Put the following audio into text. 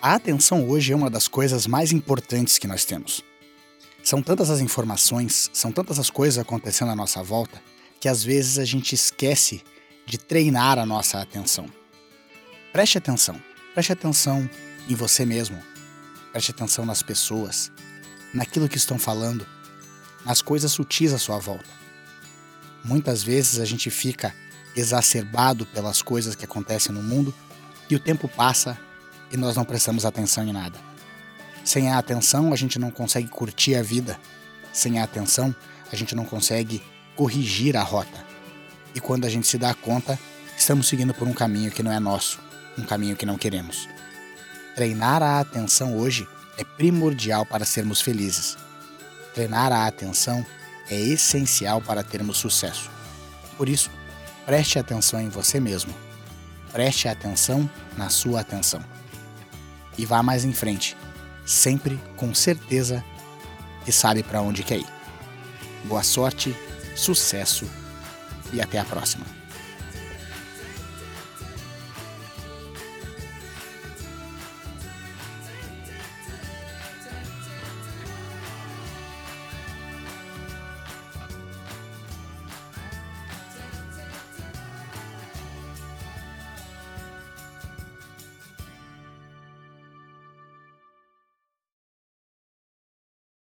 A atenção hoje é uma das coisas mais importantes que nós temos. São tantas as informações, são tantas as coisas acontecendo à nossa volta, que às vezes a gente esquece de treinar a nossa atenção. Preste atenção, preste atenção em você mesmo, preste atenção nas pessoas, naquilo que estão falando, nas coisas sutis à sua volta. Muitas vezes a gente fica exacerbado pelas coisas que acontecem no mundo e o tempo passa e nós não prestamos atenção em nada. Sem a atenção, a gente não consegue curtir a vida. Sem a atenção, a gente não consegue corrigir a rota. E quando a gente se dá conta, estamos seguindo por um caminho que não é nosso, um caminho que não queremos. Treinar a atenção hoje é primordial para sermos felizes. Treinar a atenção é essencial para termos sucesso. Por isso, preste atenção em você mesmo. Preste atenção na sua atenção e vá mais em frente, sempre com certeza que sabe para onde quer ir. Boa sorte, sucesso e até a próxima.